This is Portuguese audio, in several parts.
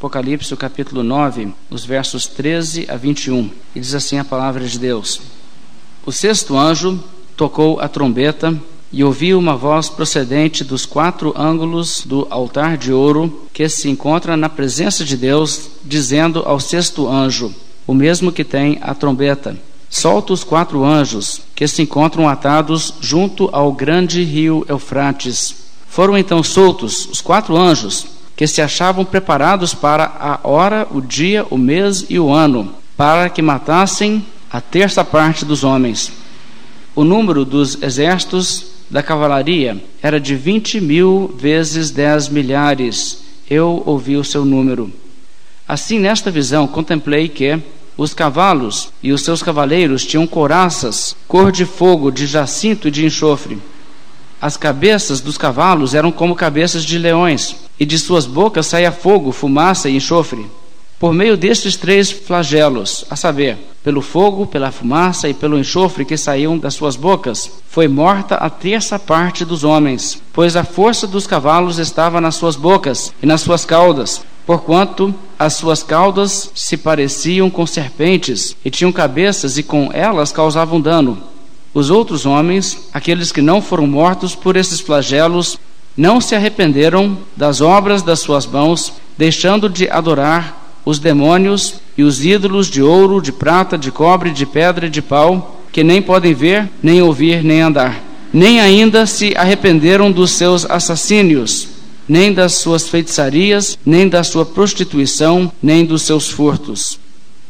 Apocalipse, capítulo 9, os versos 13 a 21. E diz assim a palavra de Deus: O sexto anjo tocou a trombeta e ouvi uma voz procedente dos quatro ângulos do altar de ouro que se encontra na presença de Deus, dizendo ao sexto anjo, o mesmo que tem a trombeta: Solta os quatro anjos que se encontram atados junto ao grande rio Eufrates. Foram então soltos os quatro anjos que se achavam preparados para a hora, o dia, o mês e o ano, para que matassem a terça parte dos homens. O número dos exércitos da cavalaria era de vinte mil vezes dez milhares. Eu ouvi o seu número. Assim, nesta visão, contemplei que os cavalos e os seus cavaleiros tinham couraças, cor de fogo, de jacinto e de enxofre. As cabeças dos cavalos eram como cabeças de leões, e de suas bocas saía fogo, fumaça e enxofre. Por meio destes três flagelos, a saber, pelo fogo, pela fumaça e pelo enxofre que saíam das suas bocas, foi morta a terça parte dos homens, pois a força dos cavalos estava nas suas bocas e nas suas caudas, porquanto as suas caudas se pareciam com serpentes e tinham cabeças e com elas causavam dano. Os outros homens, aqueles que não foram mortos por esses flagelos, não se arrependeram das obras das suas mãos, deixando de adorar os demônios e os ídolos de ouro, de prata, de cobre, de pedra e de pau, que nem podem ver, nem ouvir, nem andar. Nem ainda se arrependeram dos seus assassínios, nem das suas feitiçarias, nem da sua prostituição, nem dos seus furtos.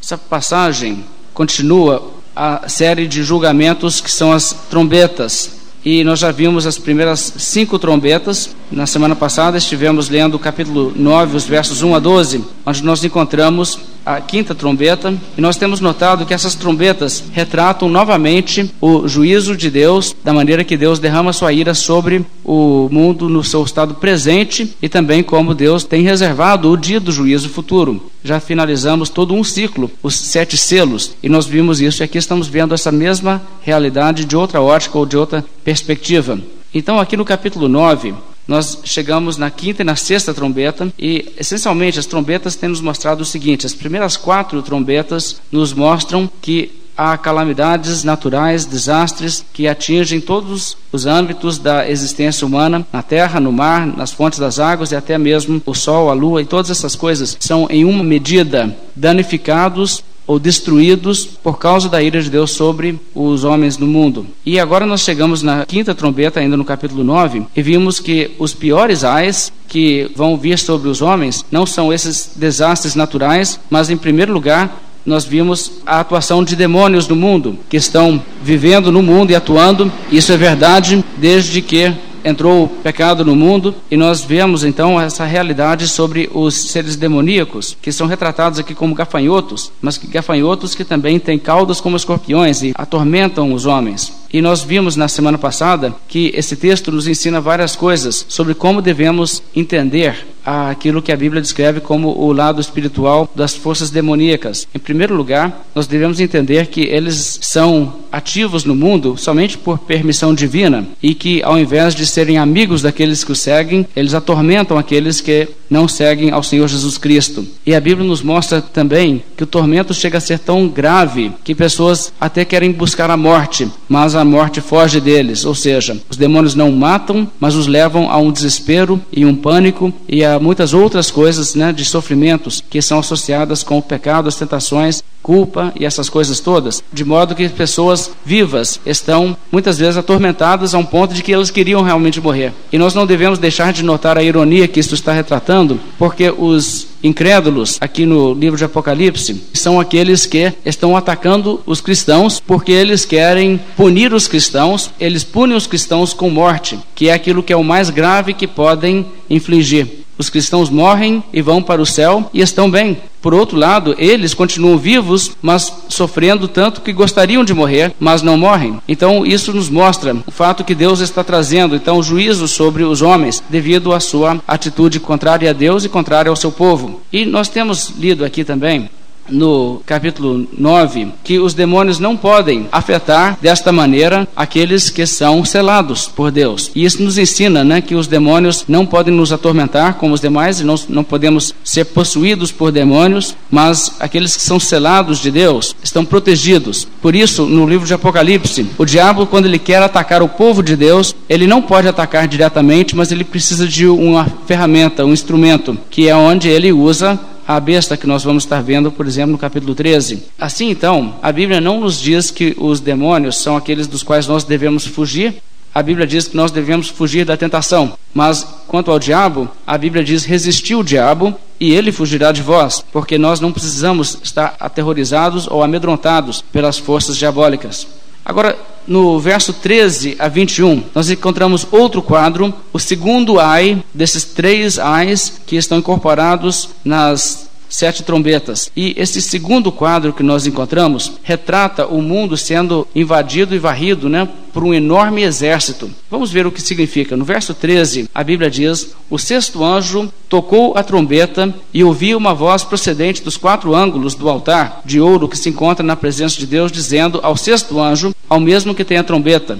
Essa passagem continua a série de julgamentos que são as trombetas. E nós já vimos as primeiras cinco trombetas. Na semana passada estivemos lendo o capítulo 9, os versos 1 a 12, onde nós encontramos a quinta trombeta, e nós temos notado que essas trombetas retratam novamente o juízo de Deus, da maneira que Deus derrama sua ira sobre o mundo no seu estado presente e também como Deus tem reservado o dia do juízo futuro. Já finalizamos todo um ciclo, os sete selos, e nós vimos isso, e aqui estamos vendo essa mesma realidade de outra ótica ou de outra perspectiva. Então, aqui no capítulo 9, nós chegamos na quinta e na sexta trombeta e, essencialmente, as trombetas têm nos mostrado o seguinte: as primeiras quatro trombetas nos mostram que há calamidades naturais, desastres que atingem todos os âmbitos da existência humana, na terra, no mar, nas fontes das águas e até mesmo o sol, a lua e todas essas coisas são em uma medida danificados ou destruídos por causa da ira de Deus sobre os homens no mundo. E agora nós chegamos na quinta trombeta, ainda no capítulo 9, e vimos que os piores ais que vão vir sobre os homens não são esses desastres naturais, mas em primeiro lugar nós vimos a atuação de demônios no mundo, que estão vivendo no mundo e atuando. Isso é verdade desde que entrou o pecado no mundo e nós vemos então essa realidade sobre os seres demoníacos, que são retratados aqui como gafanhotos, mas gafanhotos que também têm caudas como escorpiões e atormentam os homens. E nós vimos na semana passada que esse texto nos ensina várias coisas sobre como devemos entender aquilo que a Bíblia descreve como o lado espiritual das forças demoníacas. Em primeiro lugar, nós devemos entender que eles são ativos no mundo somente por permissão divina e que, ao invés de serem amigos daqueles que o seguem, eles atormentam aqueles que não seguem ao Senhor Jesus Cristo. E a Bíblia nos mostra também que o tormento chega a ser tão grave que pessoas até querem buscar a morte, mas a morte foge deles. Ou seja, os demônios não matam, mas os levam a um desespero e um pânico e a muitas outras coisas né, de sofrimentos que são associadas com o pecado, as tentações culpa e essas coisas todas, de modo que pessoas vivas estão muitas vezes atormentadas a um ponto de que elas queriam realmente morrer. E nós não devemos deixar de notar a ironia que isso está retratando, porque os incrédulos aqui no livro de Apocalipse são aqueles que estão atacando os cristãos porque eles querem punir os cristãos, eles punem os cristãos com morte, que é aquilo que é o mais grave que podem infligir. Os cristãos morrem e vão para o céu e estão bem. Por outro lado, eles continuam vivos, mas sofrendo tanto que gostariam de morrer, mas não morrem. Então, isso nos mostra o fato que Deus está trazendo então juízo sobre os homens devido à sua atitude contrária a Deus e contrária ao seu povo. E nós temos lido aqui também no capítulo 9 que os demônios não podem afetar desta maneira aqueles que são selados por Deus. E isso nos ensina né, que os demônios não podem nos atormentar como os demais, e não, não podemos ser possuídos por demônios, mas aqueles que são selados de Deus estão protegidos. Por isso, no livro de Apocalipse, o diabo, quando ele quer atacar o povo de Deus, ele não pode atacar diretamente, mas ele precisa de uma ferramenta, um instrumento, que é onde ele usa a besta que nós vamos estar vendo, por exemplo, no capítulo 13. Assim, então, a Bíblia não nos diz que os demônios são aqueles dos quais nós devemos fugir. A Bíblia diz que nós devemos fugir da tentação. Mas quanto ao diabo, a Bíblia diz: resistiu o diabo e ele fugirá de vós, porque nós não precisamos estar aterrorizados ou amedrontados pelas forças diabólicas. Agora, no verso 13 a 21, nós encontramos outro quadro, o segundo ai desses três ais que estão incorporados nas sete trombetas. E esse segundo quadro que nós encontramos retrata o mundo sendo invadido e varrido né, por um enorme exército. Vamos ver o que significa. No verso 13, a Bíblia diz: O sexto anjo tocou a trombeta e ouvi uma voz procedente dos quatro ângulos do altar de ouro que se encontra na presença de Deus, dizendo ao sexto anjo, ao mesmo que tem a trombeta: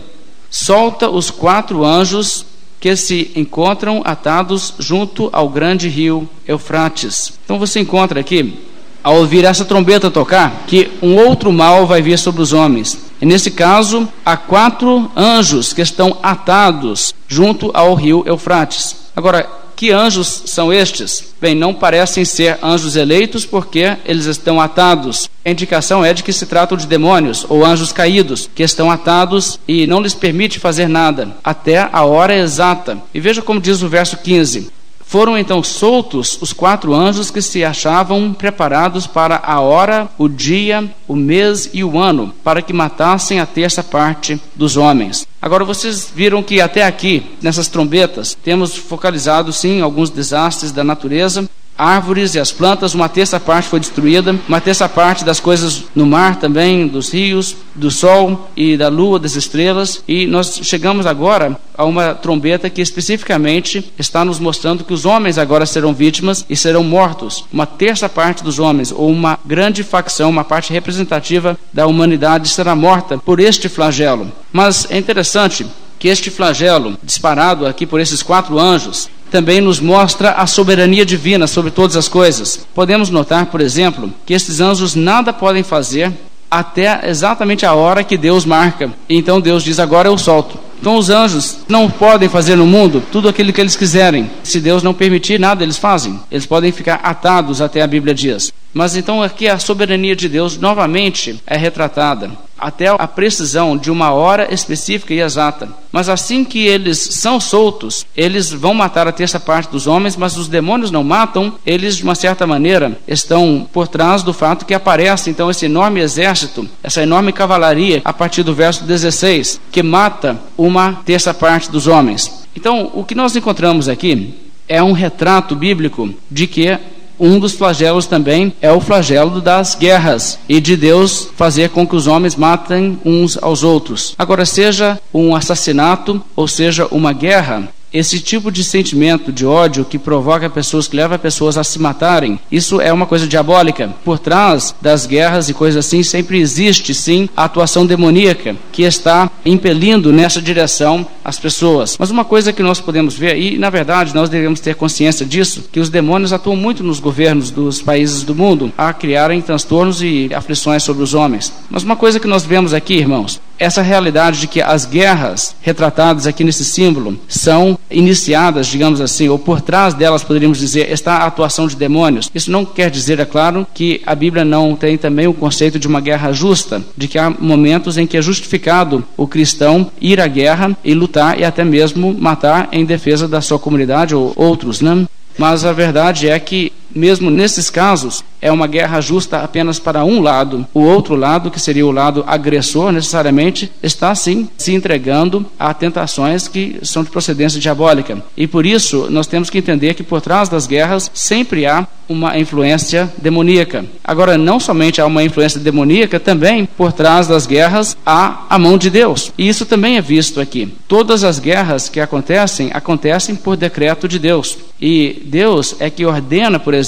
Solta os quatro anjos que se encontram atados junto ao grande rio Eufrates. Então você encontra aqui, ao ouvir essa trombeta tocar, que um outro mal vai vir sobre os homens. E nesse caso, há quatro anjos que estão atados junto ao rio Eufrates. Agora, que anjos são estes? Bem, não parecem ser anjos eleitos porque eles estão atados. A indicação é de que se tratam de demônios ou anjos caídos, que estão atados e não lhes permite fazer nada até a hora exata. E veja como diz o verso 15: foram então soltos os quatro anjos que se achavam preparados para a hora, o dia, o mês e o ano, para que matassem a terça parte dos homens. Agora vocês viram que até aqui, nessas trombetas, temos focalizado sim alguns desastres da natureza, árvores e as plantas, uma terça parte foi destruída, uma terça parte das coisas no mar também, dos rios, do sol e da lua, das estrelas, e nós chegamos agora a uma trombeta que especificamente está nos mostrando que os homens agora serão vítimas e serão mortos. Uma terça parte dos homens, ou uma grande facção, uma parte representativa da humanidade será morta por este flagelo. Mas é interessante que este flagelo, disparado aqui por esses quatro anjos, também nos mostra a soberania divina sobre todas as coisas. Podemos notar, por exemplo, que estes anjos nada podem fazer até exatamente a hora que Deus marca. Então Deus diz: Agora eu solto. Então os anjos não podem fazer no mundo tudo aquilo que eles quiserem. Se Deus não permitir, nada eles fazem. Eles podem ficar atados até a Bíblia diz. Mas então aqui a soberania de Deus novamente é retratada até a precisão de uma hora específica e exata. Mas assim que eles são soltos, eles vão matar a terça parte dos homens, mas os demônios não matam, eles de uma certa maneira estão por trás do fato que aparece então esse enorme exército, essa enorme cavalaria, a partir do verso 16, que mata uma terça parte dos homens. Então, o que nós encontramos aqui é um retrato bíblico de que um dos flagelos também é o flagelo das guerras e de Deus fazer com que os homens matem uns aos outros. Agora, seja um assassinato ou seja uma guerra, esse tipo de sentimento de ódio que provoca pessoas, que leva pessoas a se matarem, isso é uma coisa diabólica. Por trás das guerras e coisas assim, sempre existe sim a atuação demoníaca que está impelindo nessa direção as pessoas. Mas uma coisa que nós podemos ver, e na verdade nós devemos ter consciência disso, que os demônios atuam muito nos governos dos países do mundo a criarem transtornos e aflições sobre os homens. Mas uma coisa que nós vemos aqui, irmãos, essa realidade de que as guerras retratadas aqui nesse símbolo são iniciadas, digamos assim, ou por trás delas poderíamos dizer, está a atuação de demônios. Isso não quer dizer, é claro, que a Bíblia não tem também o conceito de uma guerra justa, de que há momentos em que é justificado o cristão ir à guerra e lutar e até mesmo matar em defesa da sua comunidade ou outros, né? Mas a verdade é que mesmo nesses casos, é uma guerra justa apenas para um lado. O outro lado, que seria o lado agressor, necessariamente está sim se entregando a tentações que são de procedência diabólica. E por isso, nós temos que entender que por trás das guerras sempre há uma influência demoníaca. Agora, não somente há uma influência demoníaca, também por trás das guerras há a mão de Deus. E isso também é visto aqui. Todas as guerras que acontecem, acontecem por decreto de Deus. E Deus é que ordena, por exemplo,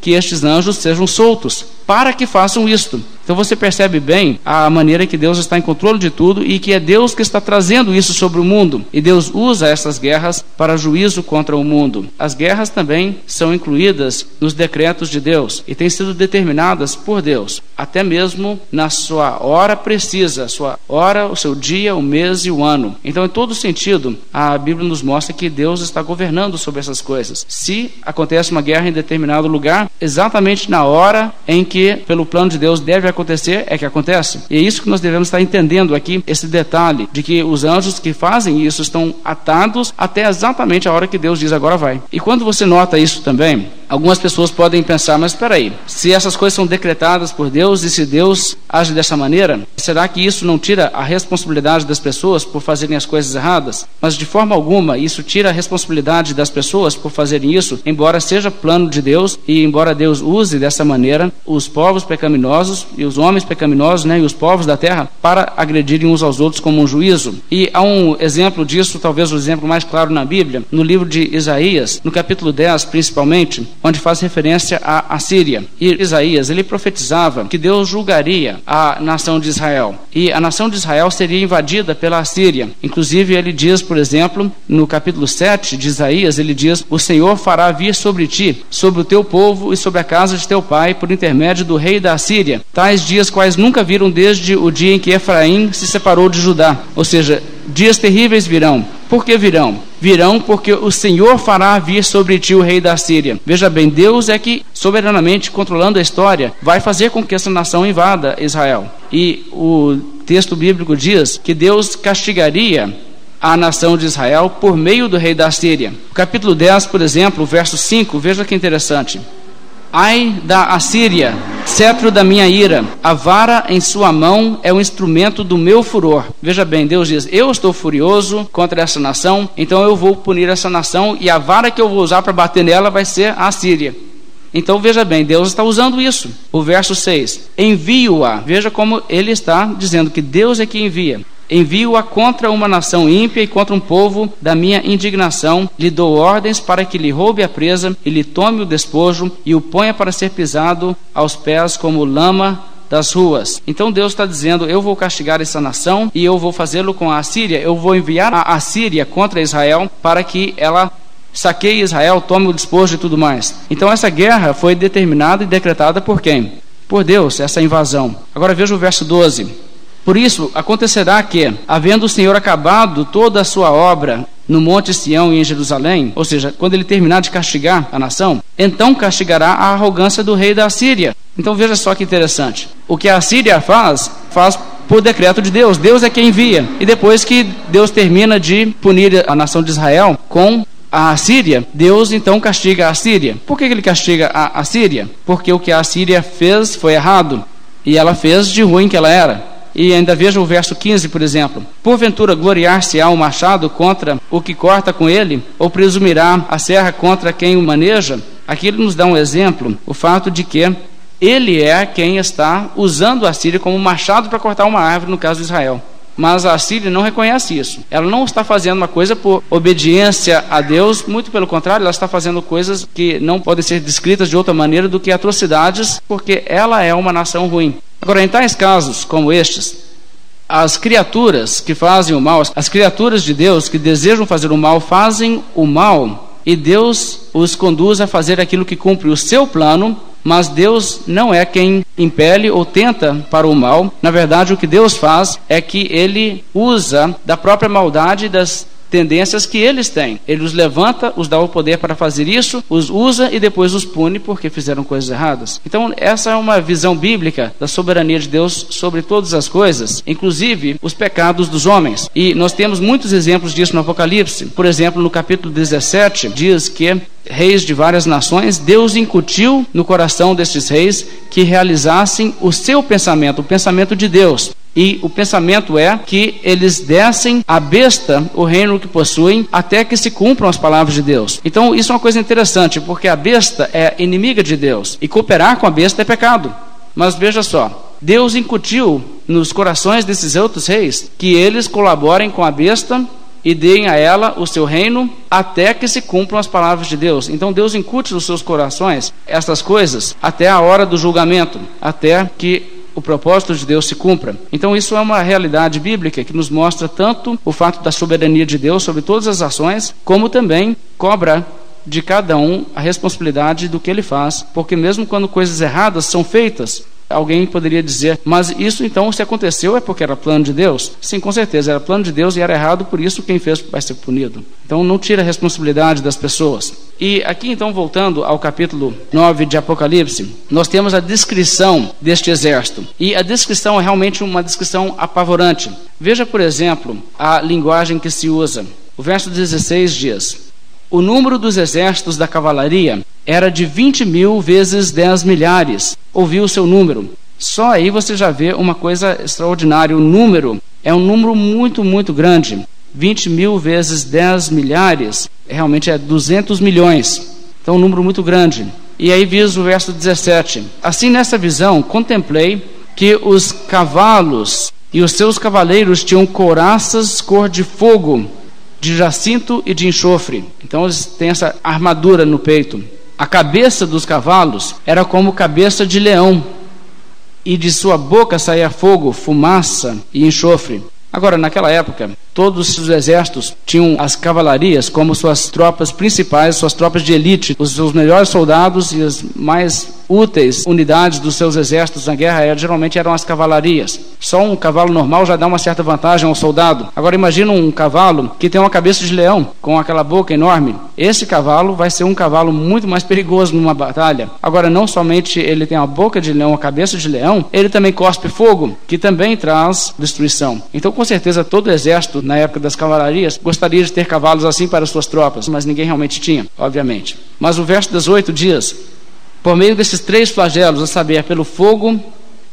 que estes anjos sejam soltos, para que façam isto. Então você percebe bem a maneira que Deus está em controle de tudo e que é Deus que está trazendo isso sobre o mundo. E Deus usa essas guerras para juízo contra o mundo. As guerras também são incluídas nos decretos de Deus e têm sido determinadas por Deus, até mesmo na sua hora precisa, sua hora, o seu dia, o mês e o ano. Então, em todo sentido, a Bíblia nos mostra que Deus está governando sobre essas coisas. Se acontece uma guerra em determinado lugar, exatamente na hora em que, pelo plano de Deus, deve acontecer acontecer é que acontece. E é isso que nós devemos estar entendendo aqui, esse detalhe de que os anjos que fazem isso estão atados até exatamente a hora que Deus diz agora vai. E quando você nota isso também, algumas pessoas podem pensar, mas espera aí, se essas coisas são decretadas por Deus e se Deus age dessa maneira, será que isso não tira a responsabilidade das pessoas por fazerem as coisas erradas? Mas de forma alguma, isso tira a responsabilidade das pessoas por fazerem isso, embora seja plano de Deus e embora Deus use dessa maneira os povos pecaminosos e os homens pecaminosos né, e os povos da terra para agredirem uns aos outros como um juízo. E há um exemplo disso, talvez o exemplo mais claro na Bíblia, no livro de Isaías, no capítulo 10 principalmente, onde faz referência à Assíria. E Isaías, ele profetizava que Deus julgaria a nação de Israel. E a nação de Israel seria invadida pela Assíria. Inclusive ele diz, por exemplo, no capítulo 7 de Isaías, ele diz: "O Senhor fará vir sobre ti, sobre o teu povo e sobre a casa de teu pai, por intermédio do rei da Assíria, tais dias quais nunca viram desde o dia em que Efraim se separou de Judá. Ou seja, dias terríveis virão. Por que virão? Virão porque o Senhor fará vir sobre ti o rei da Síria. Veja bem, Deus é que, soberanamente controlando a história, vai fazer com que essa nação invada Israel. E o texto bíblico diz que Deus castigaria a nação de Israel por meio do rei da Síria. capítulo 10, por exemplo, verso 5, veja que interessante. Ai da Assíria, cetro da minha ira, a vara em sua mão é o instrumento do meu furor. Veja bem, Deus diz: Eu estou furioso contra essa nação, então eu vou punir essa nação e a vara que eu vou usar para bater nela vai ser a Assíria. Então veja bem, Deus está usando isso. O verso 6: Envio-a. Veja como ele está dizendo que Deus é que envia. Envio-a contra uma nação ímpia e contra um povo da minha indignação. Lhe dou ordens para que lhe roube a presa e lhe tome o despojo e o ponha para ser pisado aos pés como lama das ruas. Então Deus está dizendo: Eu vou castigar essa nação e eu vou fazê-lo com a Assíria. Eu vou enviar a Assíria contra Israel para que ela saqueie Israel, tome o despojo e tudo mais. Então essa guerra foi determinada e decretada por quem? Por Deus, essa invasão. Agora veja o verso 12. Por isso, acontecerá que, havendo o Senhor acabado toda a sua obra no Monte Sião e em Jerusalém, ou seja, quando ele terminar de castigar a nação, então castigará a arrogância do rei da Síria. Então veja só que interessante. O que a Síria faz, faz por decreto de Deus. Deus é quem envia. E depois que Deus termina de punir a nação de Israel com a Síria, Deus então castiga a Síria. Por que ele castiga a Síria? Porque o que a Síria fez foi errado. E ela fez de ruim que ela era. E ainda veja o verso 15, por exemplo. Porventura gloriar-se-á o machado contra o que corta com ele, ou presumirá a serra contra quem o maneja? Aqui ele nos dá um exemplo, o fato de que ele é quem está usando a Síria como machado para cortar uma árvore, no caso de Israel. Mas a Síria não reconhece isso. Ela não está fazendo uma coisa por obediência a Deus, muito pelo contrário, ela está fazendo coisas que não podem ser descritas de outra maneira do que atrocidades, porque ela é uma nação ruim. Agora, em tais casos como estes, as criaturas que fazem o mal, as criaturas de Deus que desejam fazer o mal, fazem o mal e Deus os conduz a fazer aquilo que cumpre o seu plano, mas Deus não é quem impele ou tenta para o mal. Na verdade, o que Deus faz é que ele usa da própria maldade das tendências que eles têm. Ele os levanta, os dá o poder para fazer isso, os usa e depois os pune porque fizeram coisas erradas. Então, essa é uma visão bíblica da soberania de Deus sobre todas as coisas, inclusive os pecados dos homens. E nós temos muitos exemplos disso no Apocalipse. Por exemplo, no capítulo 17, diz que reis de várias nações, Deus incutiu no coração destes reis que realizassem o seu pensamento, o pensamento de Deus. E o pensamento é que eles dessem à besta o reino que possuem até que se cumpram as palavras de Deus. Então, isso é uma coisa interessante, porque a besta é inimiga de Deus e cooperar com a besta é pecado. Mas veja só, Deus incutiu nos corações desses outros reis que eles colaborem com a besta e deem a ela o seu reino até que se cumpram as palavras de Deus. Então Deus incute nos seus corações estas coisas até a hora do julgamento, até que o propósito de Deus se cumpra. Então, isso é uma realidade bíblica que nos mostra tanto o fato da soberania de Deus sobre todas as ações, como também cobra de cada um a responsabilidade do que ele faz, porque mesmo quando coisas erradas são feitas, Alguém poderia dizer, mas isso então, se aconteceu, é porque era plano de Deus? Sim, com certeza, era plano de Deus e era errado, por isso quem fez vai ser punido. Então não tira a responsabilidade das pessoas. E aqui então, voltando ao capítulo 9 de Apocalipse, nós temos a descrição deste exército. E a descrição é realmente uma descrição apavorante. Veja, por exemplo, a linguagem que se usa. O verso 16 diz: o número dos exércitos da cavalaria era de 20 mil vezes 10 milhares. Ouviu o seu número. Só aí você já vê uma coisa extraordinária. O número é um número muito, muito grande. 20 mil vezes 10 milhares realmente é 200 milhões. Então, um número muito grande. E aí diz o verso 17: Assim, nessa visão, contemplei que os cavalos e os seus cavaleiros tinham couraças cor de fogo de jacinto e de enxofre. Então eles têm essa armadura no peito. A cabeça dos cavalos era como cabeça de leão, e de sua boca saía fogo, fumaça e enxofre. Agora, naquela época, Todos os exércitos tinham as cavalarias como suas tropas principais, suas tropas de elite, os seus melhores soldados e as mais úteis unidades dos seus exércitos na guerra geralmente eram as cavalarias. Só um cavalo normal já dá uma certa vantagem ao soldado. Agora imagina um cavalo que tem uma cabeça de leão, com aquela boca enorme. Esse cavalo vai ser um cavalo muito mais perigoso numa batalha. Agora não somente ele tem a boca de leão, a cabeça de leão, ele também cospe fogo, que também traz destruição. Então com certeza todo o exército na época das cavalarias, gostaria de ter cavalos assim para suas tropas, mas ninguém realmente tinha, obviamente. Mas o verso 18 diz: Por meio desses três flagelos, a saber, pelo fogo,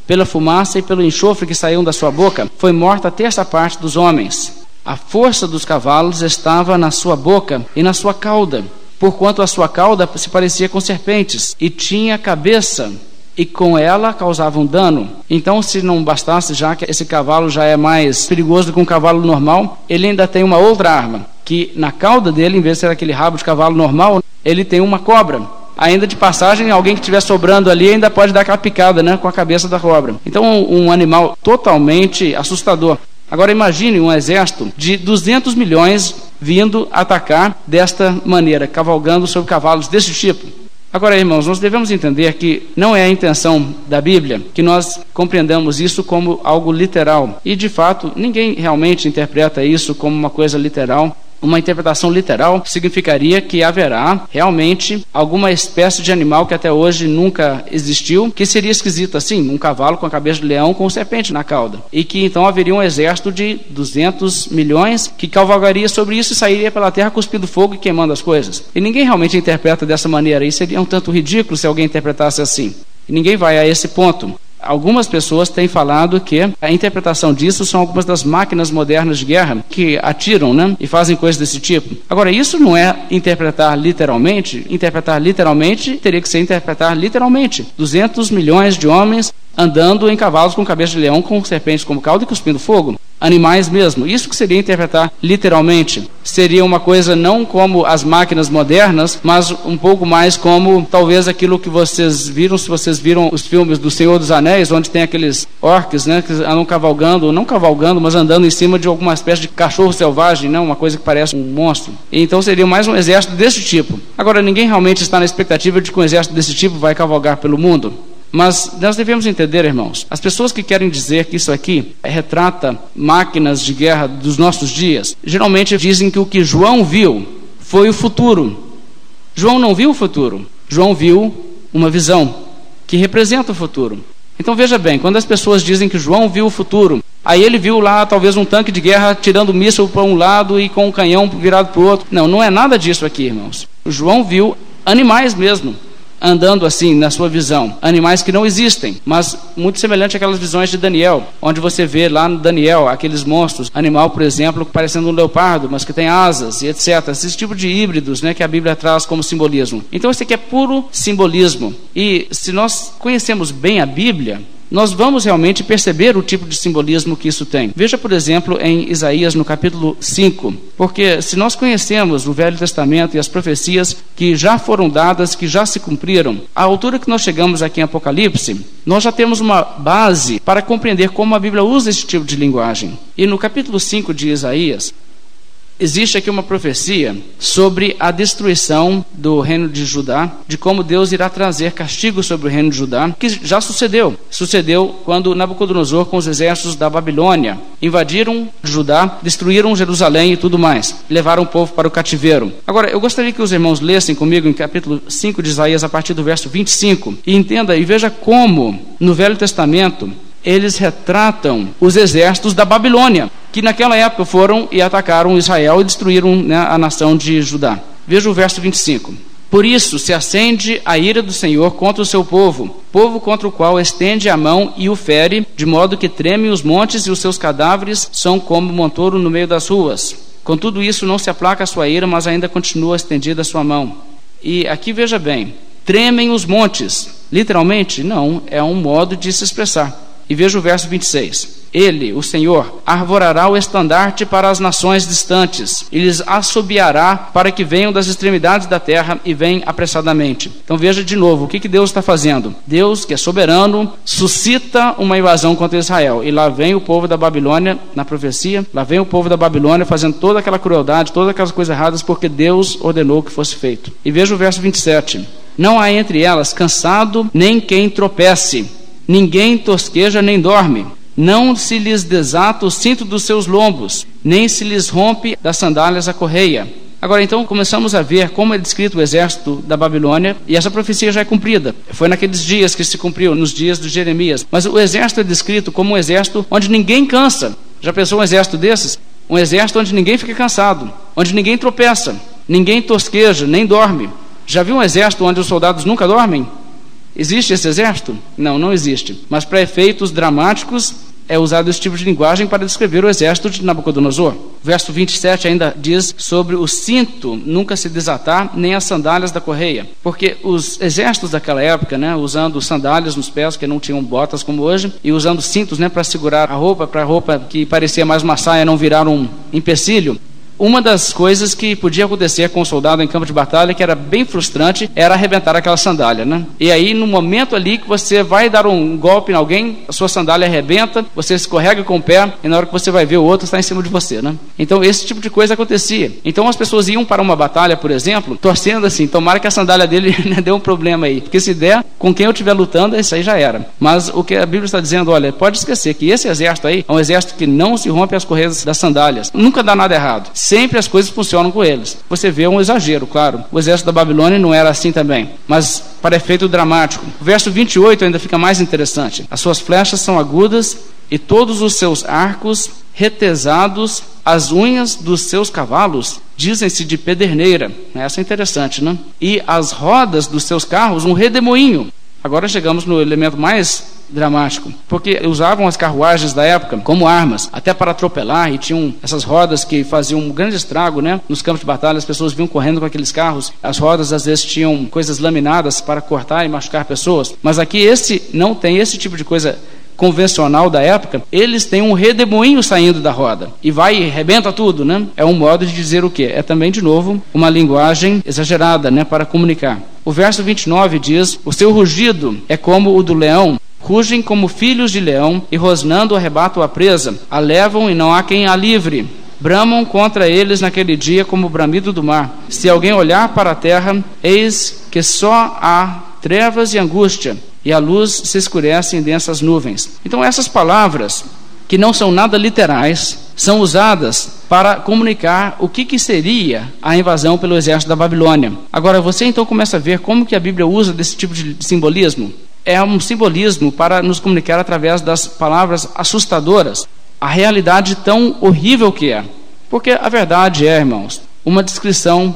pela fumaça e pelo enxofre que saíam da sua boca, foi morta a terça parte dos homens. A força dos cavalos estava na sua boca e na sua cauda, porquanto a sua cauda se parecia com serpentes, e tinha cabeça e com ela causavam dano. Então, se não bastasse já que esse cavalo já é mais perigoso do que um cavalo normal, ele ainda tem uma outra arma, que na cauda dele, em vez de ser aquele rabo de cavalo normal, ele tem uma cobra. Ainda de passagem, alguém que estiver sobrando ali ainda pode dar aquela picada né, com a cabeça da cobra. Então, um, animal totalmente assustador. Agora imagine um exército de 200 milhões vindo atacar desta maneira, cavalgando sobre cavalos desse tipo. Agora, irmãos, nós devemos entender que não é a intenção da Bíblia que nós compreendamos isso como algo literal. E, de fato, ninguém realmente interpreta isso como uma coisa literal. Uma interpretação literal significaria que haverá realmente alguma espécie de animal que até hoje nunca existiu, que seria esquisito assim, um cavalo com a cabeça de leão com serpente na cauda. E que então haveria um exército de 200 milhões que cavalgaria sobre isso e sairia pela terra cuspindo fogo e queimando as coisas. E ninguém realmente interpreta dessa maneira, e seria um tanto ridículo se alguém interpretasse assim. E ninguém vai a esse ponto. Algumas pessoas têm falado que a interpretação disso são algumas das máquinas modernas de guerra que atiram né, e fazem coisas desse tipo. Agora, isso não é interpretar literalmente. Interpretar literalmente teria que ser interpretar literalmente. 200 milhões de homens andando em cavalos com cabeça de leão, com serpentes como cauda e cuspindo fogo. Animais mesmo. Isso que seria interpretar literalmente. Seria uma coisa não como as máquinas modernas, mas um pouco mais como talvez aquilo que vocês viram, se vocês viram os filmes do Senhor dos Anéis, onde tem aqueles orcs, né, que andam cavalgando, não cavalgando, mas andando em cima de alguma espécie de cachorro selvagem, não, uma coisa que parece um monstro. Então seria mais um exército desse tipo. Agora ninguém realmente está na expectativa de que um exército desse tipo vai cavalgar pelo mundo. Mas nós devemos entender, irmãos, as pessoas que querem dizer que isso aqui retrata máquinas de guerra dos nossos dias, geralmente dizem que o que João viu foi o futuro. João não viu o futuro, João viu uma visão que representa o futuro. Então veja bem, quando as pessoas dizem que João viu o futuro, aí ele viu lá talvez um tanque de guerra tirando míssil para um lado e com um canhão virado para o outro. Não, não é nada disso aqui, irmãos. João viu animais mesmo andando assim na sua visão. Animais que não existem, mas muito semelhante àquelas visões de Daniel, onde você vê lá no Daniel aqueles monstros, animal, por exemplo, parecendo um leopardo, mas que tem asas e etc. Esse tipo de híbridos né, que a Bíblia traz como simbolismo. Então, isso aqui é puro simbolismo. E se nós conhecemos bem a Bíblia, nós vamos realmente perceber o tipo de simbolismo que isso tem. Veja, por exemplo, em Isaías, no capítulo 5, porque se nós conhecemos o Velho Testamento e as profecias que já foram dadas, que já se cumpriram, à altura que nós chegamos aqui em Apocalipse, nós já temos uma base para compreender como a Bíblia usa esse tipo de linguagem. E no capítulo 5 de Isaías, Existe aqui uma profecia sobre a destruição do reino de Judá, de como Deus irá trazer castigo sobre o reino de Judá, que já sucedeu. Sucedeu quando Nabucodonosor, com os exércitos da Babilônia, invadiram Judá, destruíram Jerusalém e tudo mais, levaram o povo para o cativeiro. Agora, eu gostaria que os irmãos lessem comigo em capítulo 5 de Isaías, a partir do verso 25, e entenda e veja como no Velho Testamento eles retratam os exércitos da Babilônia, que naquela época foram e atacaram Israel e destruíram né, a nação de Judá. Veja o verso 25. Por isso se acende a ira do Senhor contra o seu povo, povo contra o qual estende a mão e o fere, de modo que tremem os montes e os seus cadáveres são como montoro no meio das ruas. Com tudo isso não se aplaca a sua ira, mas ainda continua estendida a sua mão. E aqui veja bem, tremem os montes. Literalmente, não, é um modo de se expressar. E veja o verso 26. Ele, o Senhor, arvorará o estandarte para as nações distantes, e lhes assobiará para que venham das extremidades da terra e venham apressadamente. Então veja de novo o que, que Deus está fazendo. Deus, que é soberano, suscita uma invasão contra Israel. E lá vem o povo da Babilônia, na profecia, lá vem o povo da Babilônia fazendo toda aquela crueldade, todas aquelas coisas erradas, porque Deus ordenou que fosse feito. E veja o verso 27. Não há entre elas cansado, nem quem tropece Ninguém tosqueja nem dorme. Não se lhes desata o cinto dos seus lombos, nem se lhes rompe das sandálias a correia. Agora, então, começamos a ver como é descrito o exército da Babilônia, e essa profecia já é cumprida. Foi naqueles dias que se cumpriu, nos dias de Jeremias. Mas o exército é descrito como um exército onde ninguém cansa. Já pensou um exército desses? Um exército onde ninguém fica cansado, onde ninguém tropeça, ninguém tosqueja, nem dorme. Já viu um exército onde os soldados nunca dormem? Existe esse exército? Não, não existe. Mas para efeitos dramáticos é usado esse tipo de linguagem para descrever o exército de Nabucodonosor. Verso 27 ainda diz sobre o cinto nunca se desatar, nem as sandálias da correia. Porque os exércitos daquela época, né, usando sandálias nos pés, que não tinham botas como hoje, e usando cintos né, para segurar a roupa, para a roupa que parecia mais uma saia não virar um empecilho, uma das coisas que podia acontecer com o soldado em campo de batalha, que era bem frustrante, era arrebentar aquela sandália, né? E aí, no momento ali que você vai dar um golpe em alguém, a sua sandália arrebenta, você escorrega com o pé, e na hora que você vai ver o outro está em cima de você, né? Então, esse tipo de coisa acontecia. Então, as pessoas iam para uma batalha, por exemplo, torcendo assim, tomara que a sandália dele né, dê um problema aí. Porque se der, com quem eu estiver lutando, isso aí já era. Mas o que a Bíblia está dizendo, olha, pode esquecer que esse exército aí é um exército que não se rompe as correias das sandálias. Nunca dá nada errado sempre as coisas funcionam com eles. Você vê um exagero, claro. O exército da Babilônia não era assim também, mas para efeito dramático. O verso 28 ainda fica mais interessante. As suas flechas são agudas e todos os seus arcos retesados, as unhas dos seus cavalos dizem-se de pederneira. Essa é interessante, né? E as rodas dos seus carros um redemoinho. Agora chegamos no elemento mais dramático, porque usavam as carruagens da época como armas, até para atropelar, e tinham essas rodas que faziam um grande estrago, né? Nos campos de batalha, as pessoas vinham correndo com aqueles carros, as rodas às vezes tinham coisas laminadas para cortar e machucar pessoas, mas aqui esse não tem esse tipo de coisa convencional da época, eles têm um redemoinho saindo da roda e vai e rebenta tudo, né? É um modo de dizer o que? É também de novo uma linguagem exagerada, né, para comunicar. O verso 29 diz: "O seu rugido é como o do leão, rugem como filhos de leão e rosnando arrebatam a presa, a levam e não há quem a livre." Bramam contra eles naquele dia como o bramido do mar. Se alguém olhar para a terra, eis que só há trevas e angústia, e a luz se escurece em densas nuvens. Então, essas palavras, que não são nada literais, são usadas para comunicar o que, que seria a invasão pelo exército da Babilônia. Agora, você então começa a ver como que a Bíblia usa desse tipo de simbolismo. É um simbolismo para nos comunicar através das palavras assustadoras, a realidade tão horrível que é. Porque a verdade é, irmãos, uma descrição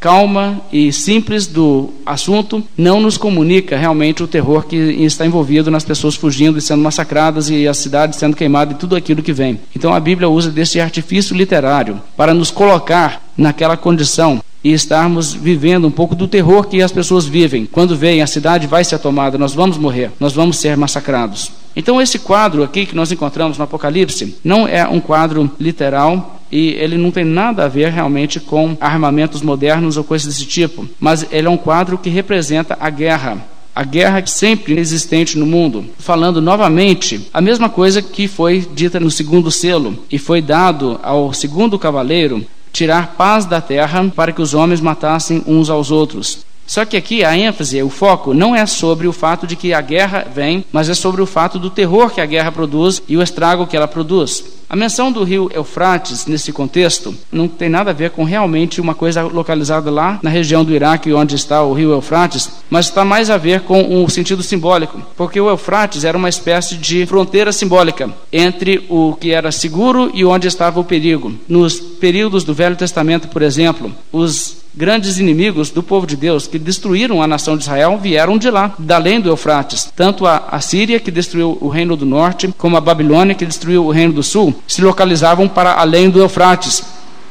calma e simples do assunto não nos comunica realmente o terror que está envolvido nas pessoas fugindo e sendo massacradas e a cidade sendo queimada e tudo aquilo que vem. Então a Bíblia usa desse artifício literário para nos colocar naquela condição e estarmos vivendo um pouco do terror que as pessoas vivem. Quando veem a cidade vai ser tomada, nós vamos morrer, nós vamos ser massacrados. Então, esse quadro aqui que nós encontramos no Apocalipse não é um quadro literal e ele não tem nada a ver realmente com armamentos modernos ou coisas desse tipo, mas ele é um quadro que representa a guerra a guerra sempre existente no mundo, falando novamente a mesma coisa que foi dita no segundo selo e foi dado ao segundo cavaleiro tirar paz da terra para que os homens matassem uns aos outros. Só que aqui a ênfase, o foco, não é sobre o fato de que a guerra vem, mas é sobre o fato do terror que a guerra produz e o estrago que ela produz. A menção do rio Eufrates nesse contexto não tem nada a ver com realmente uma coisa localizada lá na região do Iraque, onde está o rio Eufrates, mas está mais a ver com um sentido simbólico, porque o Eufrates era uma espécie de fronteira simbólica entre o que era seguro e onde estava o perigo. Nos períodos do Velho Testamento, por exemplo, os grandes inimigos do povo de Deus que destruíram a nação de Israel vieram de lá, da além do Eufrates. Tanto a, a Síria, que destruiu o reino do norte, como a Babilônia, que destruiu o reino do sul, se localizavam para além do Eufrates.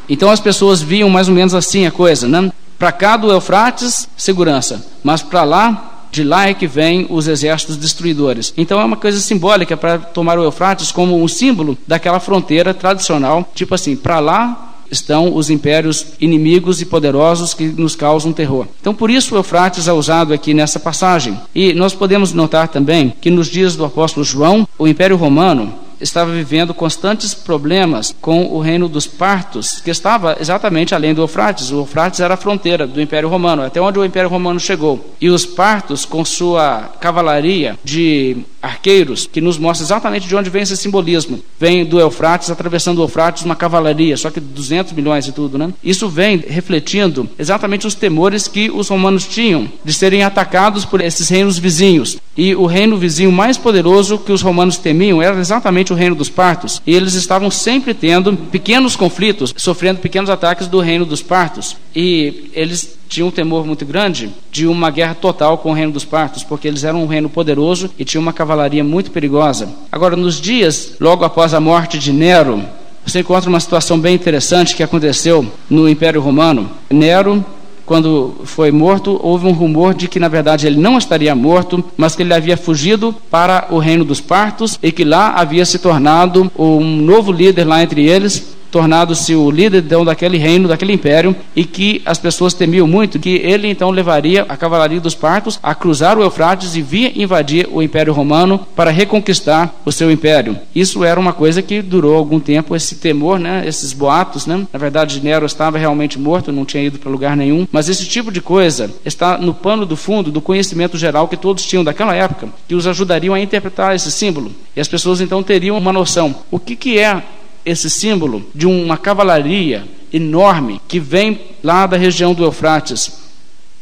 Então as pessoas viam mais ou menos assim a coisa, né? Para cá do Eufrates, segurança, mas para lá de lá é que vêm os exércitos destruidores. Então é uma coisa simbólica para tomar o Eufrates como um símbolo daquela fronteira tradicional, tipo assim, para lá estão os impérios inimigos e poderosos que nos causam terror. Então, por isso o Eufrates é usado aqui nessa passagem. E nós podemos notar também que nos dias do apóstolo João, o Império Romano estava vivendo constantes problemas com o reino dos partos, que estava exatamente além do Eufrates. O Eufrates era a fronteira do Império Romano, até onde o Império Romano chegou. E os partos, com sua cavalaria de arqueiros, que nos mostra exatamente de onde vem esse simbolismo. Vem do Eufrates, atravessando o Eufrates, uma cavalaria, só que 200 milhões e tudo, né? Isso vem refletindo exatamente os temores que os romanos tinham de serem atacados por esses reinos vizinhos. E o reino vizinho mais poderoso que os romanos temiam era exatamente o reino dos partos. E eles estavam sempre tendo pequenos conflitos, sofrendo pequenos ataques do reino dos partos. E eles tinham um temor muito grande de uma guerra total com o reino dos partos, porque eles eram um reino poderoso e tinham uma cavalaria muito perigosa. Agora, nos dias logo após a morte de Nero, você encontra uma situação bem interessante que aconteceu no Império Romano. Nero quando foi morto, houve um rumor de que na verdade ele não estaria morto, mas que ele havia fugido para o reino dos partos e que lá havia se tornado um novo líder lá entre eles, tornado-se o líder então, daquele reino, daquele império, e que as pessoas temiam muito que ele então levaria a cavalaria dos partos a cruzar o Eufrates e vir invadir o Império Romano para reconquistar o seu império. Isso era uma coisa que durou algum tempo, esse temor, né, esses boatos. Né? Na verdade, Nero estava realmente morto, não tinha ido para lugar nenhum, mas esse tipo de coisa está no pano do fundo do conhecimento geral que todos tinham daquela época, que os ajudariam a interpretar esse símbolo. E as pessoas então teriam uma noção. O que, que é esse símbolo de uma cavalaria enorme que vem lá da região do Eufrates.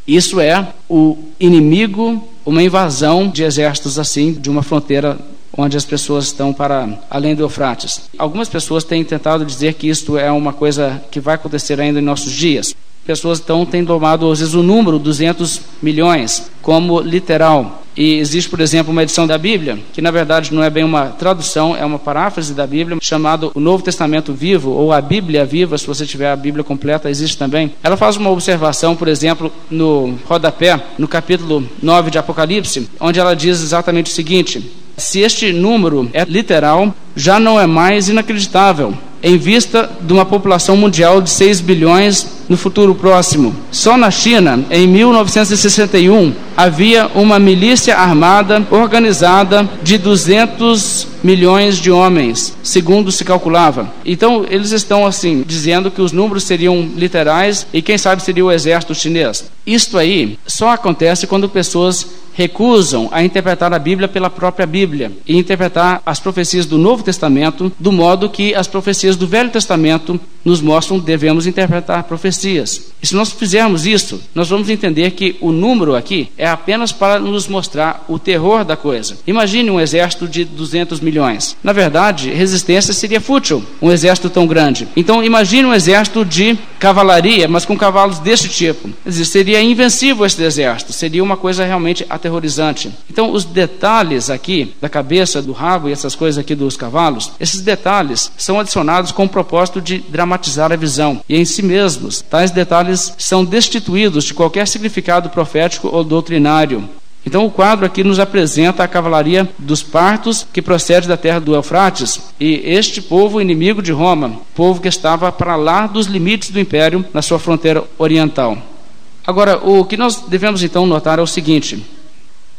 Isso é o inimigo, uma invasão de exércitos assim, de uma fronteira onde as pessoas estão para além do Eufrates. Algumas pessoas têm tentado dizer que isto é uma coisa que vai acontecer ainda em nossos dias. Pessoas então têm tomado às vezes o número 200 milhões como literal. E existe, por exemplo, uma edição da Bíblia, que na verdade não é bem uma tradução, é uma paráfrase da Bíblia, chamado o Novo Testamento Vivo, ou a Bíblia Viva, se você tiver a Bíblia completa, existe também. Ela faz uma observação, por exemplo, no rodapé, no capítulo 9 de Apocalipse, onde ela diz exatamente o seguinte: se este número é literal, já não é mais inacreditável em vista de uma população mundial de 6 bilhões no futuro próximo. Só na China, em 1961, havia uma milícia armada organizada de 200 milhões de homens, segundo se calculava. Então, eles estão assim dizendo que os números seriam literais e quem sabe seria o exército chinês. Isto aí só acontece quando pessoas recusam a interpretar a Bíblia pela própria Bíblia e interpretar as profecias do Novo Testamento do modo que as profecias do Velho Testamento nos mostram devemos interpretar profecias. E se nós fizermos isso, nós vamos entender que o número aqui é apenas para nos mostrar o terror da coisa. Imagine um exército de 200 milhões. Na verdade, resistência seria fútil, um exército tão grande. Então, imagine um exército de cavalaria, mas com cavalos deste tipo. Seria invencível esse exército, seria uma coisa realmente aterrorizante. Então, os detalhes aqui da cabeça, do rabo e essas coisas aqui dos cavalos, esses detalhes são adicionados com o propósito de dramatizar a visão. E em si mesmos, tais detalhes são destituídos de qualquer significado profético ou doutrinário. Então o quadro aqui nos apresenta a cavalaria dos partos que procede da terra do Eufrates e este povo inimigo de Roma, povo que estava para lá dos limites do império na sua fronteira oriental. Agora, o que nós devemos então notar é o seguinte: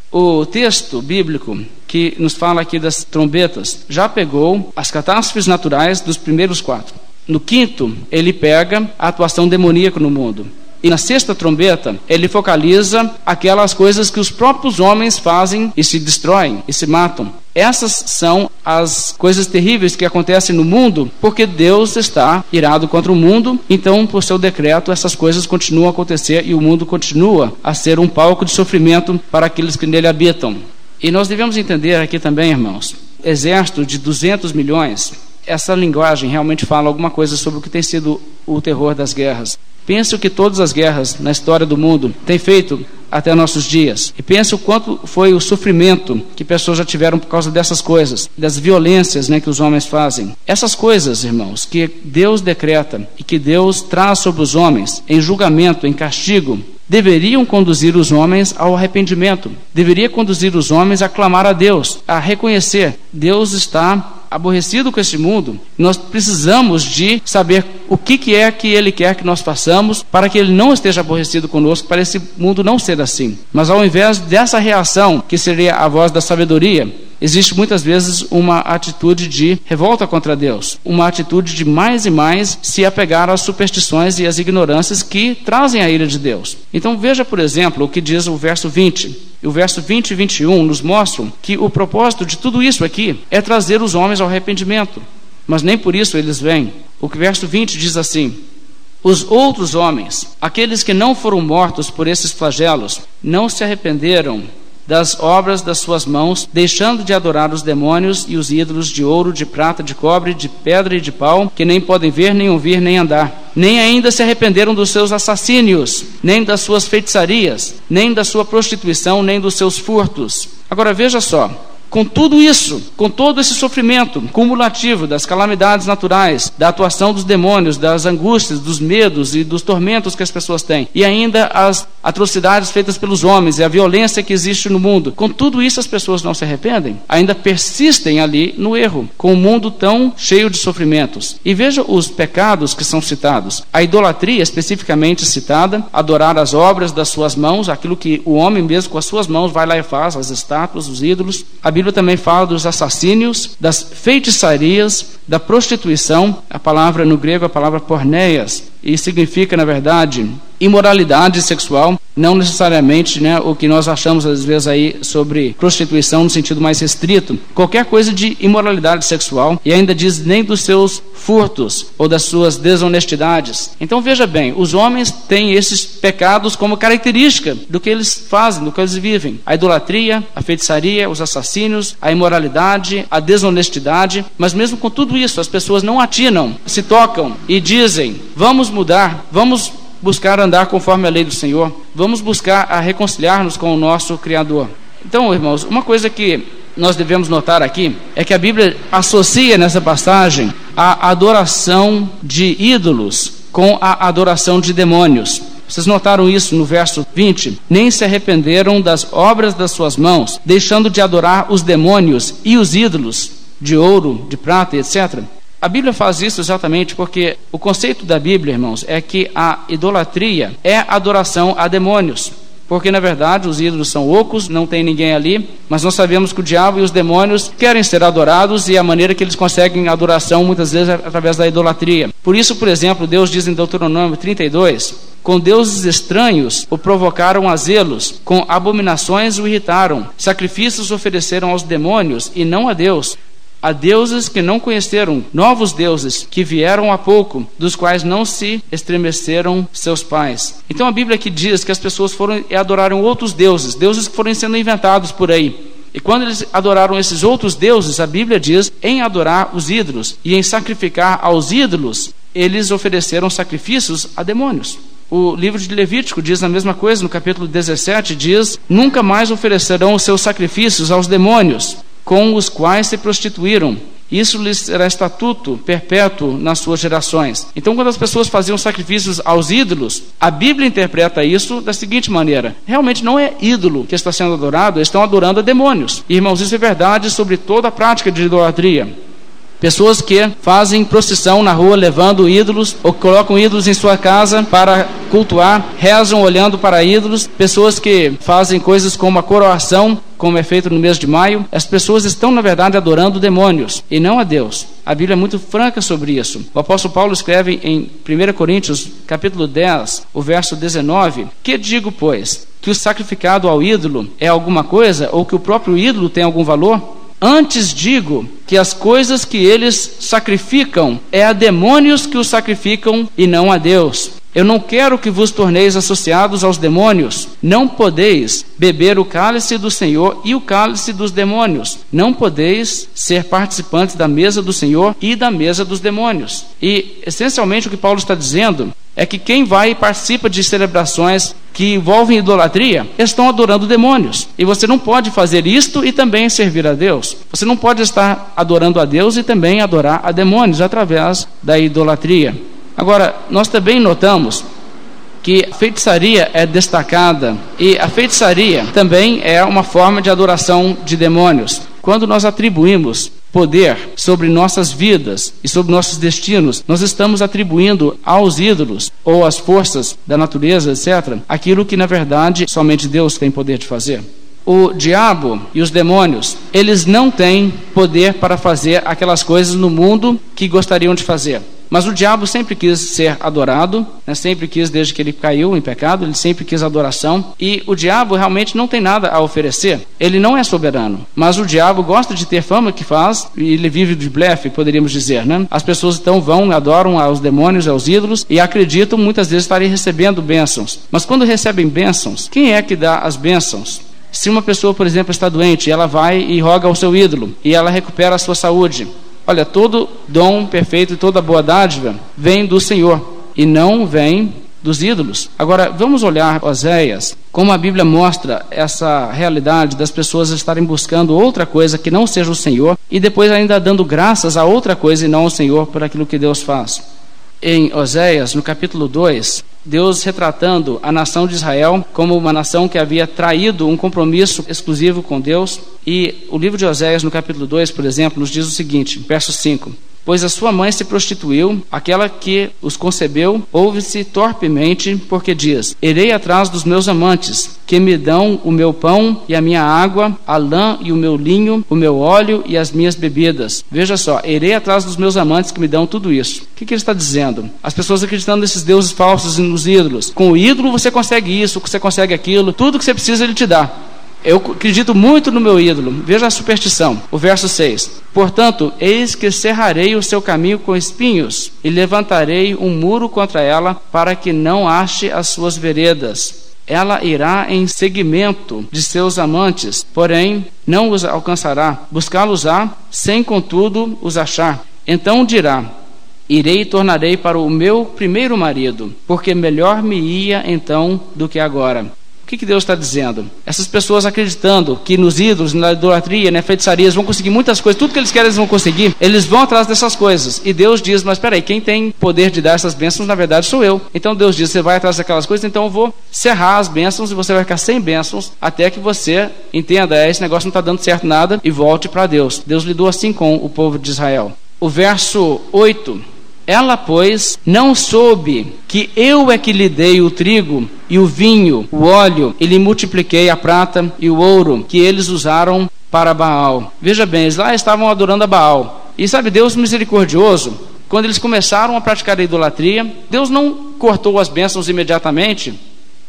o texto bíblico que nos fala aqui das trombetas já pegou as catástrofes naturais dos primeiros quatro. No quinto, ele pega a atuação demoníaca no mundo. E na sexta trombeta, ele focaliza aquelas coisas que os próprios homens fazem e se destroem e se matam. Essas são as coisas terríveis que acontecem no mundo, porque Deus está irado contra o mundo, então, por seu decreto, essas coisas continuam a acontecer e o mundo continua a ser um palco de sofrimento para aqueles que nele habitam. E nós devemos entender aqui também, irmãos, exército de 200 milhões, essa linguagem realmente fala alguma coisa sobre o que tem sido o terror das guerras. Pense o que todas as guerras na história do mundo têm feito até nossos dias. E pense o quanto foi o sofrimento que pessoas já tiveram por causa dessas coisas, das violências né, que os homens fazem. Essas coisas, irmãos, que Deus decreta e que Deus traz sobre os homens em julgamento, em castigo, deveriam conduzir os homens ao arrependimento, deveria conduzir os homens a clamar a Deus, a reconhecer Deus está aborrecido com este mundo, nós precisamos de saber o que, que é que Ele quer que nós façamos para que Ele não esteja aborrecido conosco, para esse mundo não ser assim. Mas ao invés dessa reação, que seria a voz da sabedoria, existe muitas vezes uma atitude de revolta contra Deus, uma atitude de mais e mais se apegar às superstições e às ignorâncias que trazem a ira de Deus. Então veja, por exemplo, o que diz o verso 20. E o verso 20 e 21 nos mostram que o propósito de tudo isso aqui é trazer os homens ao arrependimento. Mas nem por isso eles vêm. O verso 20 diz assim: Os outros homens, aqueles que não foram mortos por esses flagelos, não se arrependeram das obras das suas mãos, deixando de adorar os demônios e os ídolos de ouro, de prata, de cobre, de pedra e de pau, que nem podem ver, nem ouvir, nem andar. Nem ainda se arrependeram dos seus assassínios, nem das suas feitiçarias, nem da sua prostituição, nem dos seus furtos. Agora veja só, com tudo isso, com todo esse sofrimento cumulativo das calamidades naturais, da atuação dos demônios, das angústias, dos medos e dos tormentos que as pessoas têm, e ainda as atrocidades feitas pelos homens e a violência que existe no mundo, com tudo isso as pessoas não se arrependem, ainda persistem ali no erro, com o um mundo tão cheio de sofrimentos. E veja os pecados que são citados: a idolatria, especificamente citada, adorar as obras das suas mãos, aquilo que o homem mesmo com as suas mãos vai lá e faz, as estátuas, os ídolos. A Bíblia também fala dos assassínios, das feitiçarias, da prostituição, a palavra no grego, a palavra porneias, e significa, na verdade, imoralidade sexual, não necessariamente né, o que nós achamos às vezes aí sobre prostituição no sentido mais restrito, qualquer coisa de imoralidade sexual, e ainda diz nem dos seus furtos ou das suas desonestidades. Então veja bem, os homens têm esses pecados como característica do que eles fazem, do que eles vivem: a idolatria, a feitiçaria, os assassínios, a imoralidade, a desonestidade, mas mesmo com tudo isso, as pessoas não atinam, se tocam e dizem: vamos mudar, vamos buscar andar conforme a lei do Senhor, vamos buscar a reconciliar-nos com o nosso Criador. Então, irmãos, uma coisa que nós devemos notar aqui é que a Bíblia associa nessa passagem a adoração de ídolos com a adoração de demônios. Vocês notaram isso no verso 20? Nem se arrependeram das obras das suas mãos, deixando de adorar os demônios e os ídolos de ouro, de prata, etc. A Bíblia faz isso exatamente porque o conceito da Bíblia, irmãos, é que a idolatria é adoração a demônios. Porque na verdade os ídolos são ocos, não tem ninguém ali, mas nós sabemos que o diabo e os demônios querem ser adorados e a maneira que eles conseguem adoração muitas vezes é através da idolatria. Por isso, por exemplo, Deus diz em Deuteronômio 32: com deuses estranhos o provocaram a zelos, com abominações o irritaram, sacrifícios ofereceram aos demônios e não a Deus a deuses que não conheceram, novos deuses que vieram há pouco, dos quais não se estremeceram seus pais. Então a Bíblia aqui diz que as pessoas foram e adoraram outros deuses, deuses que foram sendo inventados por aí. E quando eles adoraram esses outros deuses, a Bíblia diz em adorar os ídolos e em sacrificar aos ídolos, eles ofereceram sacrifícios a demônios. O livro de Levítico diz a mesma coisa, no capítulo 17, diz: Nunca mais oferecerão os seus sacrifícios aos demônios, com os quais se prostituíram, isso lhes será estatuto perpétuo nas suas gerações. Então, quando as pessoas faziam sacrifícios aos ídolos, a Bíblia interpreta isso da seguinte maneira: realmente não é ídolo que está sendo adorado, estão adorando a demônios. irmãos, isso é verdade sobre toda a prática de idolatria. Pessoas que fazem procissão na rua levando ídolos ou colocam ídolos em sua casa para cultuar, rezam olhando para ídolos. Pessoas que fazem coisas como a coroação, como é feito no mês de maio. As pessoas estão, na verdade, adorando demônios e não a Deus. A Bíblia é muito franca sobre isso. O apóstolo Paulo escreve em 1 Coríntios, capítulo 10, o verso 19: Que digo, pois? Que o sacrificado ao ídolo é alguma coisa ou que o próprio ídolo tem algum valor? Antes digo que as coisas que eles sacrificam é a demônios que os sacrificam e não a Deus. Eu não quero que vos torneis associados aos demônios. Não podeis beber o cálice do Senhor e o cálice dos demônios. Não podeis ser participantes da mesa do Senhor e da mesa dos demônios. E essencialmente o que Paulo está dizendo é que quem vai e participa de celebrações que envolvem idolatria estão adorando demônios. E você não pode fazer isto e também servir a Deus. Você não pode estar adorando a Deus e também adorar a demônios através da idolatria. Agora, nós também notamos que a feitiçaria é destacada e a feitiçaria também é uma forma de adoração de demônios. Quando nós atribuímos poder sobre nossas vidas e sobre nossos destinos, nós estamos atribuindo aos ídolos ou às forças da natureza, etc., aquilo que na verdade somente Deus tem poder de fazer. O diabo e os demônios, eles não têm poder para fazer aquelas coisas no mundo que gostariam de fazer. Mas o diabo sempre quis ser adorado, né? sempre quis, desde que ele caiu em pecado, ele sempre quis adoração. E o diabo realmente não tem nada a oferecer. Ele não é soberano. Mas o diabo gosta de ter fama que faz, e ele vive de blefe, poderíamos dizer. Né? As pessoas então vão, adoram aos demônios, aos ídolos, e acreditam muitas vezes estarem recebendo bênçãos. Mas quando recebem bênçãos, quem é que dá as bênçãos? Se uma pessoa, por exemplo, está doente, ela vai e roga ao seu ídolo, e ela recupera a sua saúde. Olha, todo dom perfeito e toda boa dádiva vem do Senhor e não vem dos ídolos. Agora, vamos olhar Oséias, como a Bíblia mostra essa realidade das pessoas estarem buscando outra coisa que não seja o Senhor e depois ainda dando graças a outra coisa e não ao Senhor por aquilo que Deus faz. Em Oséias, no capítulo 2, Deus retratando a nação de Israel como uma nação que havia traído um compromisso exclusivo com Deus. E o livro de Oséias, no capítulo 2, por exemplo, nos diz o seguinte, verso 5: Pois a sua mãe se prostituiu, aquela que os concebeu, ouve-se torpemente, porque diz: Irei atrás dos meus amantes, que me dão o meu pão e a minha água, a lã e o meu linho, o meu óleo e as minhas bebidas. Veja só, irei atrás dos meus amantes que me dão tudo isso. O que, que ele está dizendo? As pessoas acreditando nesses deuses falsos e nos ídolos. Com o ídolo você consegue isso, você consegue aquilo, tudo que você precisa ele te dá. Eu acredito muito no meu ídolo. Veja a superstição. O verso 6. Portanto, eis que cerrarei o seu caminho com espinhos e levantarei um muro contra ela para que não ache as suas veredas. Ela irá em seguimento de seus amantes, porém não os alcançará. Buscá-los-á, sem contudo os achar. Então dirá: Irei e tornarei para o meu primeiro marido, porque melhor me ia então do que agora. Que, que Deus está dizendo? Essas pessoas acreditando que nos ídolos, na idolatria, na feitiçaria, vão conseguir muitas coisas, tudo que eles querem eles vão conseguir, eles vão atrás dessas coisas. E Deus diz: Mas peraí, quem tem poder de dar essas bênçãos, na verdade, sou eu. Então Deus diz: Você vai atrás daquelas coisas, então eu vou cerrar as bênçãos e você vai ficar sem bênçãos até que você entenda: é, esse negócio não está dando certo nada e volte para Deus. Deus lidou assim com o povo de Israel. O verso 8 ela, pois, não soube que eu é que lhe dei o trigo e o vinho, o óleo, e lhe multipliquei a prata e o ouro que eles usaram para Baal. Veja bem, eles lá estavam adorando a Baal. E sabe, Deus misericordioso, quando eles começaram a praticar a idolatria, Deus não cortou as bênçãos imediatamente.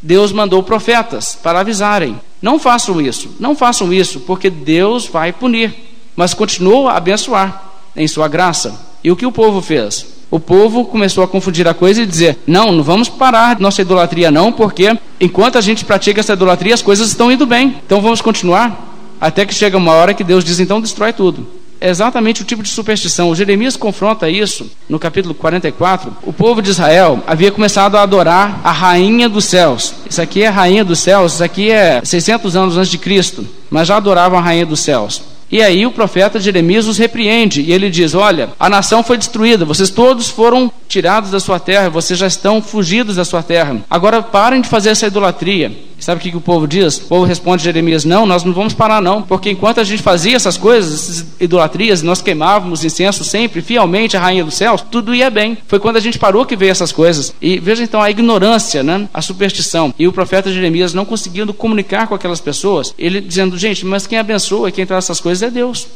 Deus mandou profetas para avisarem: não façam isso, não façam isso, porque Deus vai punir. Mas continuou a abençoar em sua graça. E o que o povo fez? O povo começou a confundir a coisa e dizer: não, não vamos parar nossa idolatria, não, porque enquanto a gente pratica essa idolatria, as coisas estão indo bem. Então vamos continuar. Até que chega uma hora que Deus diz: então destrói tudo. É exatamente o tipo de superstição. O Jeremias confronta isso no capítulo 44. O povo de Israel havia começado a adorar a rainha dos céus. Isso aqui é a rainha dos céus, isso aqui é 600 anos antes de Cristo, mas já adoravam a rainha dos céus. E aí o profeta Jeremias os repreende e ele diz: Olha, a nação foi destruída, vocês todos foram tirados da sua terra, vocês já estão fugidos da sua terra. Agora parem de fazer essa idolatria. Sabe o que, que o povo diz? O povo responde a Jeremias: Não, nós não vamos parar, não, porque enquanto a gente fazia essas coisas, essas idolatrias, nós queimávamos incenso sempre, fielmente a rainha dos céus, tudo ia bem. Foi quando a gente parou que veio essas coisas. E veja então a ignorância, né? a superstição. E o profeta Jeremias não conseguindo comunicar com aquelas pessoas, ele dizendo: Gente, mas quem abençoa, quem traz essas coisas é Deus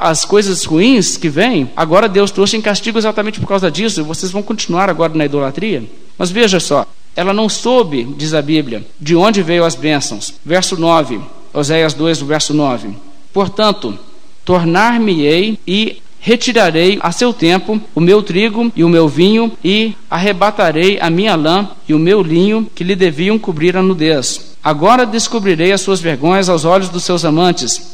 as coisas ruins que vêm, agora Deus trouxe em castigo exatamente por causa disso, vocês vão continuar agora na idolatria. Mas veja só, ela não soube, diz a Bíblia, de onde veio as bênçãos. Verso 9, Oséias 2, verso 9. Portanto, tornar-me-ei e retirarei a seu tempo o meu trigo e o meu vinho, e arrebatarei a minha lã e o meu linho que lhe deviam cobrir a nudez. Agora descobrirei as suas vergonhas aos olhos dos seus amantes,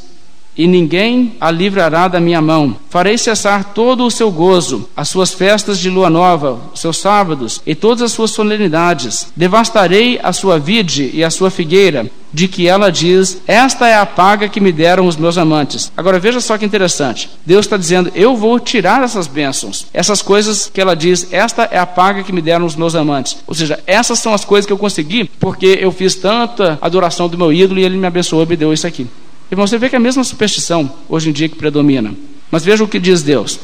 e ninguém a livrará da minha mão. Farei cessar todo o seu gozo, as suas festas de lua nova, os seus sábados e todas as suas solenidades. Devastarei a sua vide e a sua figueira, de que ela diz: Esta é a paga que me deram os meus amantes. Agora veja só que interessante. Deus está dizendo: Eu vou tirar essas bênçãos, essas coisas que ela diz: Esta é a paga que me deram os meus amantes. Ou seja, essas são as coisas que eu consegui porque eu fiz tanta adoração do meu ídolo e ele me abençoou e me deu isso aqui. Irmão, você vê que é a mesma superstição hoje em dia que predomina. Mas veja o que diz Deus: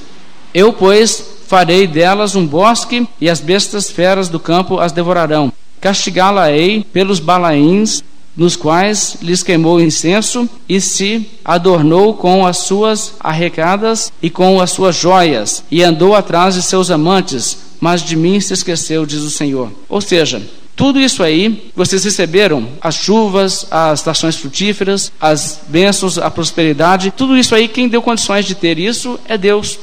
Eu, pois, farei delas um bosque, e as bestas feras do campo as devorarão. Castigá-la-ei pelos balaíns, nos quais lhes queimou incenso, e se adornou com as suas arrecadas e com as suas joias, e andou atrás de seus amantes, mas de mim se esqueceu, diz o Senhor. Ou seja, tudo isso aí, vocês receberam as chuvas, as estações frutíferas, as bênçãos, a prosperidade, tudo isso aí, quem deu condições de ter isso é Deus.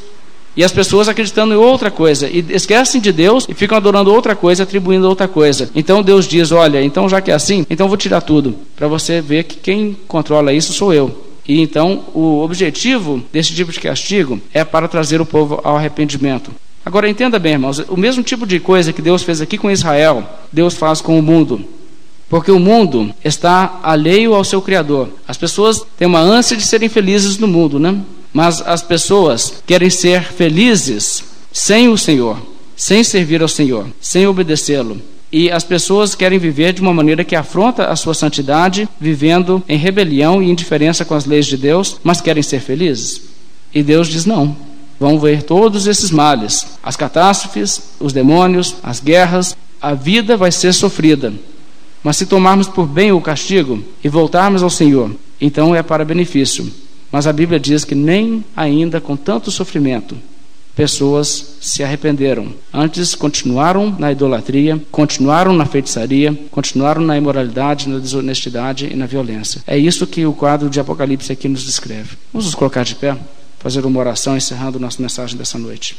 E as pessoas acreditando em outra coisa, e esquecem de Deus e ficam adorando outra coisa, atribuindo outra coisa. Então Deus diz: Olha, então já que é assim, então vou tirar tudo, para você ver que quem controla isso sou eu. E então o objetivo desse tipo de castigo é para trazer o povo ao arrependimento. Agora entenda bem, irmãos, o mesmo tipo de coisa que Deus fez aqui com Israel, Deus faz com o mundo. Porque o mundo está alheio ao seu Criador. As pessoas têm uma ânsia de serem felizes no mundo, né? Mas as pessoas querem ser felizes sem o Senhor, sem servir ao Senhor, sem obedecê-lo. E as pessoas querem viver de uma maneira que afronta a sua santidade, vivendo em rebelião e indiferença com as leis de Deus, mas querem ser felizes. E Deus diz: não, vão ver todos esses males, as catástrofes, os demônios, as guerras, a vida vai ser sofrida. Mas se tomarmos por bem o castigo e voltarmos ao Senhor, então é para benefício. Mas a Bíblia diz que nem ainda com tanto sofrimento pessoas se arrependeram. Antes continuaram na idolatria, continuaram na feitiçaria, continuaram na imoralidade, na desonestidade e na violência. É isso que o quadro de Apocalipse aqui nos descreve. Vamos nos colocar de pé? Fazer uma oração encerrando nossa mensagem dessa noite.